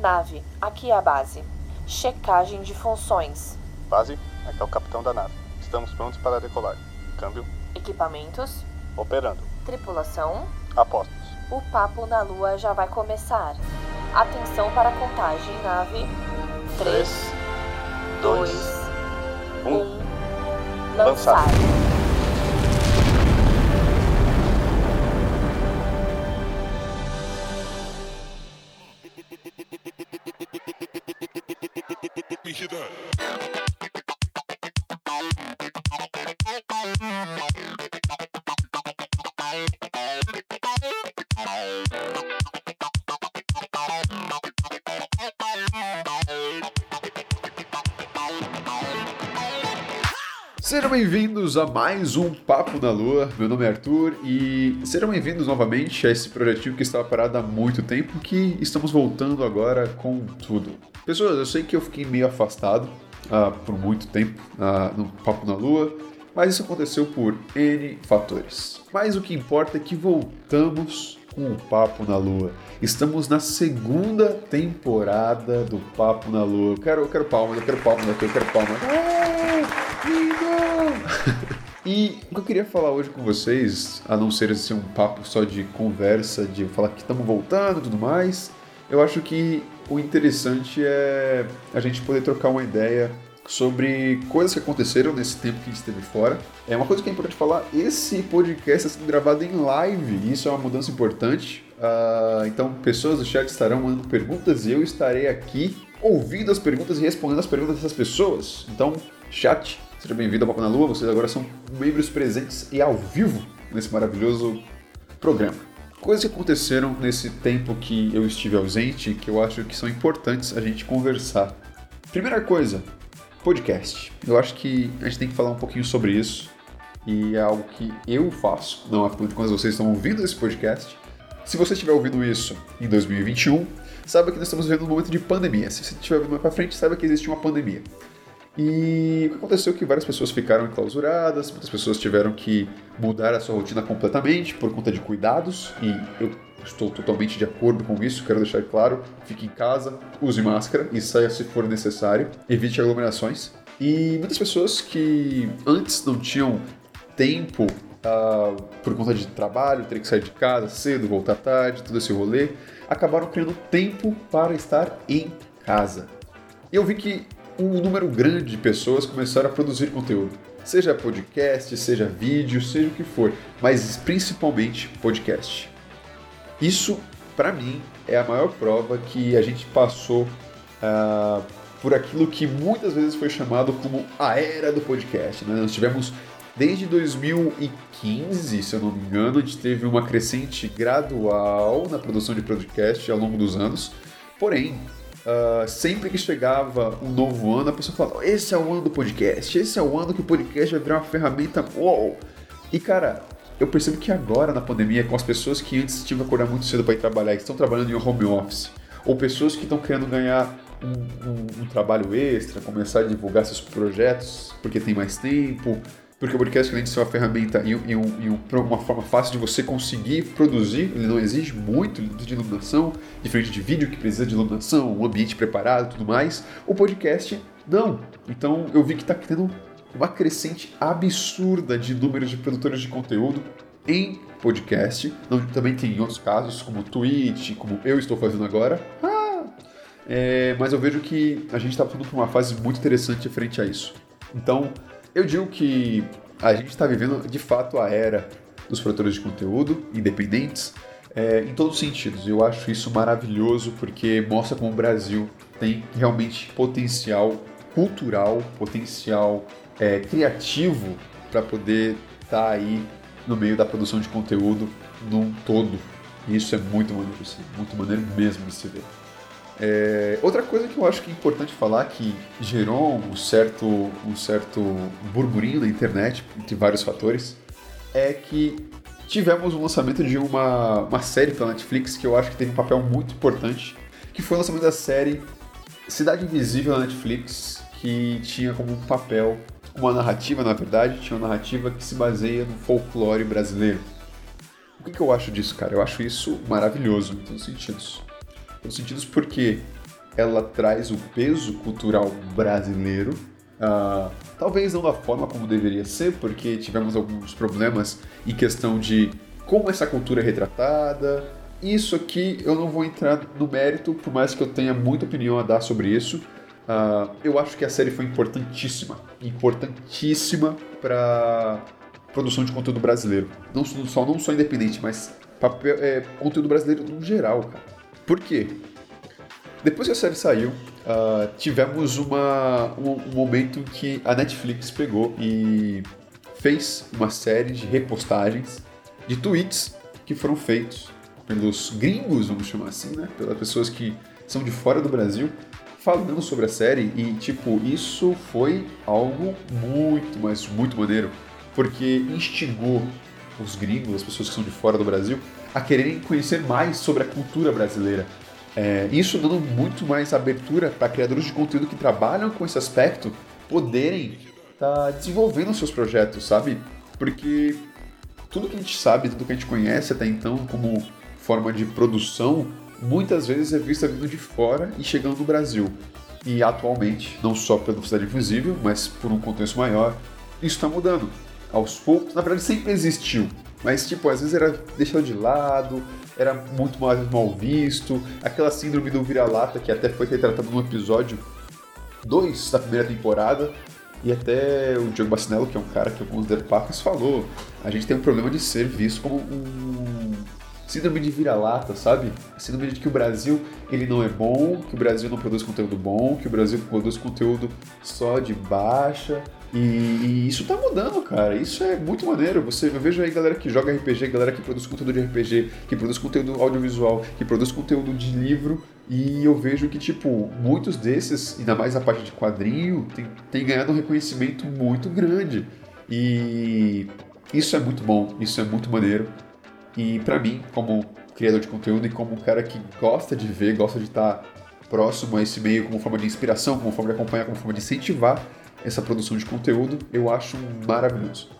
Nave, aqui é a base. Checagem de funções. Base, aqui é o capitão da nave. Estamos prontos para decolar. Câmbio. Equipamentos. Operando. Tripulação. Apostos. O papo na lua já vai começar. Atenção para a contagem, nave. 3, 2, 1. Lançar. you that. Sejam bem-vindos a mais um Papo na Lua. Meu nome é Arthur e sejam bem-vindos novamente a esse projetinho que estava parado há muito tempo, que estamos voltando agora com tudo. Pessoas, eu sei que eu fiquei meio afastado uh, por muito tempo uh, no Papo na Lua, mas isso aconteceu por N fatores. Mas o que importa é que voltamos com o Papo na Lua. Estamos na segunda temporada do Papo na Lua. Eu quero, eu quero palmas, eu quero palmas aqui, eu quero palmas. e o que eu queria falar hoje com vocês, a não ser assim, um papo só de conversa, de falar que estamos voltando e tudo mais, eu acho que o interessante é a gente poder trocar uma ideia sobre coisas que aconteceram nesse tempo que a gente esteve fora. É uma coisa que é importante falar: esse podcast está sendo gravado em live, isso é uma mudança importante. Uh, então, pessoas do chat estarão mandando perguntas e eu estarei aqui ouvindo as perguntas e respondendo as perguntas dessas pessoas. Então, chat, seja bem-vindo ao Papo na Lua. Vocês agora são membros presentes e ao vivo nesse maravilhoso programa. Coisas que aconteceram nesse tempo que eu estive ausente que eu acho que são importantes a gente conversar. Primeira coisa, podcast. Eu acho que a gente tem que falar um pouquinho sobre isso e é algo que eu faço, não afinal de contas vocês estão ouvindo esse podcast. Se você estiver ouvindo isso em 2021, saiba que nós estamos vivendo um momento de pandemia. Se você estiver ouvindo mais para frente, saiba que existe uma pandemia. E o que aconteceu é que várias pessoas ficaram enclausuradas, muitas pessoas tiveram que mudar a sua rotina completamente por conta de cuidados, e eu estou totalmente de acordo com isso, quero deixar claro, fique em casa, use máscara e saia se for necessário, evite aglomerações. E muitas pessoas que antes não tinham tempo uh, por conta de trabalho, ter que sair de casa cedo, voltar tarde, todo esse rolê, acabaram criando tempo para estar em casa. Eu vi que um número grande de pessoas começaram a produzir conteúdo. Seja podcast, seja vídeo, seja o que for, mas principalmente podcast. Isso, para mim, é a maior prova que a gente passou uh, por aquilo que muitas vezes foi chamado como a era do podcast. Né? Nós tivemos desde 2015, se eu não me engano, a gente teve uma crescente gradual na produção de podcast ao longo dos anos. Porém, uh, sempre que chegava um novo ano, a pessoa falava: esse é o ano do podcast, esse é o ano que o podcast vai virar uma ferramenta. Uou! E cara, eu percebo que agora, na pandemia, com as pessoas que antes tinham que acordar muito cedo para ir trabalhar, que estão trabalhando em home office, ou pessoas que estão querendo ganhar um, um, um, trabalho extra, começar a divulgar seus projetos porque tem mais tempo, porque o podcast, além de ser uma ferramenta e, e, e uma forma fácil de você conseguir produzir, ele não exige muito de iluminação, diferente de vídeo que precisa de iluminação, um ambiente preparado tudo mais, o podcast não. Então eu vi que está tendo uma crescente absurda de números de produtores de conteúdo em podcast. Também tem outros casos, como Twitch, como eu estou fazendo agora. Ah! É, mas eu vejo que a gente está passando por uma fase muito interessante frente a isso. Então, eu digo que a gente está vivendo de fato a era dos produtores de conteúdo independentes é, em todos os sentidos. Eu acho isso maravilhoso porque mostra como o Brasil tem realmente potencial cultural, potencial é, criativo para poder estar tá aí no meio da produção de conteúdo num todo. E isso é muito maneiro, muito maneiro mesmo de se ver. É, outra coisa que eu acho que é importante falar, que gerou um certo, um certo burburinho na internet, entre vários fatores, é que tivemos o lançamento de uma, uma série pela Netflix que eu acho que teve um papel muito importante, que foi o lançamento da série Cidade Invisível na Netflix, que tinha como um papel uma narrativa, na verdade, tinha uma narrativa que se baseia no folclore brasileiro. O que, que eu acho disso, cara? Eu acho isso maravilhoso, em todos os sentidos. Em todos os sentidos porque ela traz o peso cultural brasileiro. Uh, talvez não da forma como deveria ser, porque tivemos alguns problemas em questão de como essa cultura é retratada. Isso aqui eu não vou entrar no mérito, por mais que eu tenha muita opinião a dar sobre isso. Uh, eu acho que a série foi importantíssima, importantíssima para produção de conteúdo brasileiro. Não só não só independente, mas papel, é, conteúdo brasileiro no geral, cara. Por quê? Depois que a série saiu, uh, tivemos uma, um, um momento que a Netflix pegou e fez uma série de repostagens de tweets que foram feitos pelos gringos, vamos chamar assim, né? Pelas pessoas que são de fora do Brasil, falando sobre a série e, tipo, isso foi algo muito, mas muito maneiro, porque instigou os gringos, as pessoas que são de fora do Brasil, a quererem conhecer mais sobre a cultura brasileira. É, isso dando muito mais abertura para criadores de conteúdo que trabalham com esse aspecto poderem estar tá desenvolvendo seus projetos, sabe? Porque tudo que a gente sabe, tudo que a gente conhece até então como forma de produção, muitas vezes é vista vindo de fora e chegando no Brasil. E atualmente, não só pela Cidade Invisível, mas por um contexto maior, isso está mudando. Aos poucos, na verdade sempre existiu, mas tipo, às vezes era deixado de lado, era muito mais mal visto, aquela síndrome do vira-lata que até foi retratado no episódio 2 da primeira temporada, e até o Diogo Bacinello, que é um cara que eu considero pacas, falou: a gente tem um problema de ser visto como um síndrome de vira-lata, sabe? síndrome de que o Brasil ele não é bom, que o Brasil não produz conteúdo bom, que o Brasil produz conteúdo só de baixa, e, e, isso tá mudando, cara. Isso é muito maneiro. Você, eu vejo aí galera que joga RPG, galera que produz conteúdo de RPG, que produz conteúdo audiovisual, que produz conteúdo de livro. E eu vejo que, tipo, muitos desses, ainda mais a parte de quadrinho, tem, tem ganhado um reconhecimento muito grande. E isso é muito bom, isso é muito maneiro. E para mim, como criador de conteúdo e como um cara que gosta de ver, gosta de estar próximo a esse meio como forma de inspiração, como forma de acompanhar, como forma de incentivar essa produção de conteúdo, eu acho maravilhoso.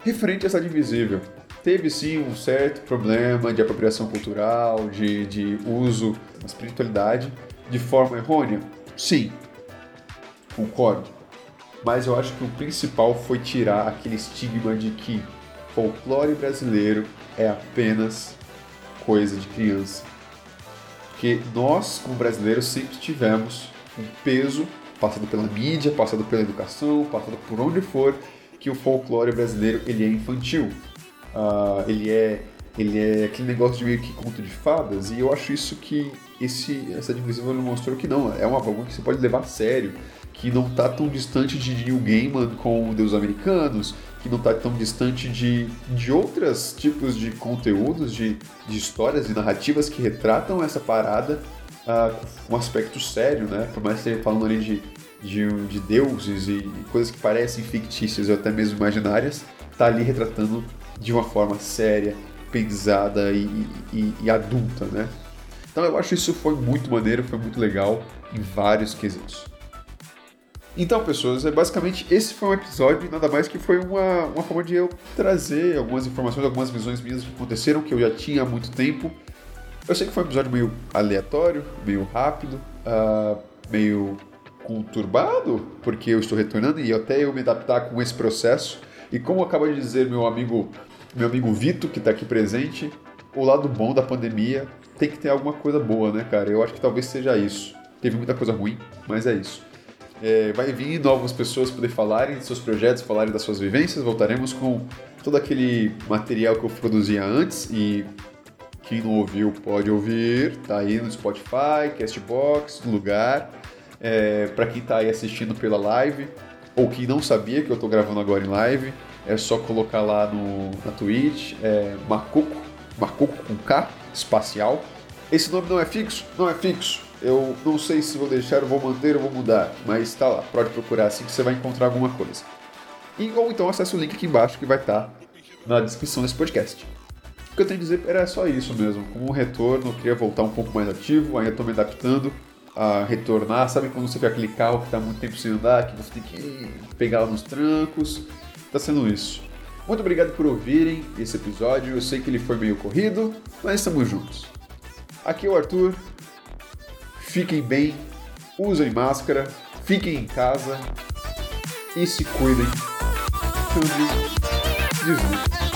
Referente a essa Invisível, teve sim um certo problema de apropriação cultural, de, de uso da espiritualidade de forma errônea? Sim, concordo. Mas eu acho que o principal foi tirar aquele estigma de que folclore brasileiro é apenas coisa de criança. Porque nós, como brasileiros, sempre tivemos um peso passado pela mídia, passado pela educação, passado por onde for, que o folclore brasileiro ele é infantil. Uh, ele é ele é aquele negócio de meio que conto de fadas e eu acho isso que esse essa divisão mostrou que não é uma forma que você pode levar a sério que não está tão distante de Neil Gaiman com Deus Americanos que não está tão distante de, de outros tipos de conteúdos de, de histórias e narrativas que retratam essa parada uh, um aspecto sério, né? Por mais que esteja falando ali de, de, de deuses e coisas que parecem fictícias ou até mesmo imaginárias, tá ali retratando de uma forma séria, pesada e, e, e adulta, né? Então eu acho isso foi muito maneiro, foi muito legal em vários quesitos. Então, pessoas, é basicamente esse foi um episódio, nada mais que foi uma, uma forma de eu trazer algumas informações, algumas visões minhas que aconteceram, que eu já tinha há muito tempo, eu sei que foi um episódio meio aleatório, meio rápido, uh, meio conturbado, porque eu estou retornando e até eu me adaptar com esse processo. E como acaba de dizer meu amigo, meu amigo Vito, que está aqui presente, o lado bom da pandemia tem que ter alguma coisa boa, né, cara? Eu acho que talvez seja isso. Teve muita coisa ruim, mas é isso. É, vai vir novas pessoas poder falarem de seus projetos, falarem das suas vivências. Voltaremos com todo aquele material que eu produzia antes e quem não ouviu pode ouvir, tá aí no Spotify, Castbox, no lugar. É, para quem tá aí assistindo pela live, ou quem não sabia que eu tô gravando agora em live, é só colocar lá no, na Twitch, é, Macuco, Macuco com K, espacial. Esse nome não é fixo? Não é fixo. Eu não sei se vou deixar, vou manter ou vou mudar, mas tá lá, pode procurar assim que você vai encontrar alguma coisa. E, ou então acesse o link aqui embaixo que vai estar tá na descrição desse podcast que eu tenho a dizer era só isso mesmo. Como um retorno, eu queria voltar um pouco mais ativo, ainda estou me adaptando a retornar. Sabe quando você fica aquele carro que está muito tempo sem andar, que você tem que pegar nos trancos? Está sendo isso. Muito obrigado por ouvirem esse episódio. Eu sei que ele foi meio corrido, mas estamos juntos. Aqui é o Arthur. fiquem bem, usem máscara, fiquem em casa e se cuidem. Câmbio 18.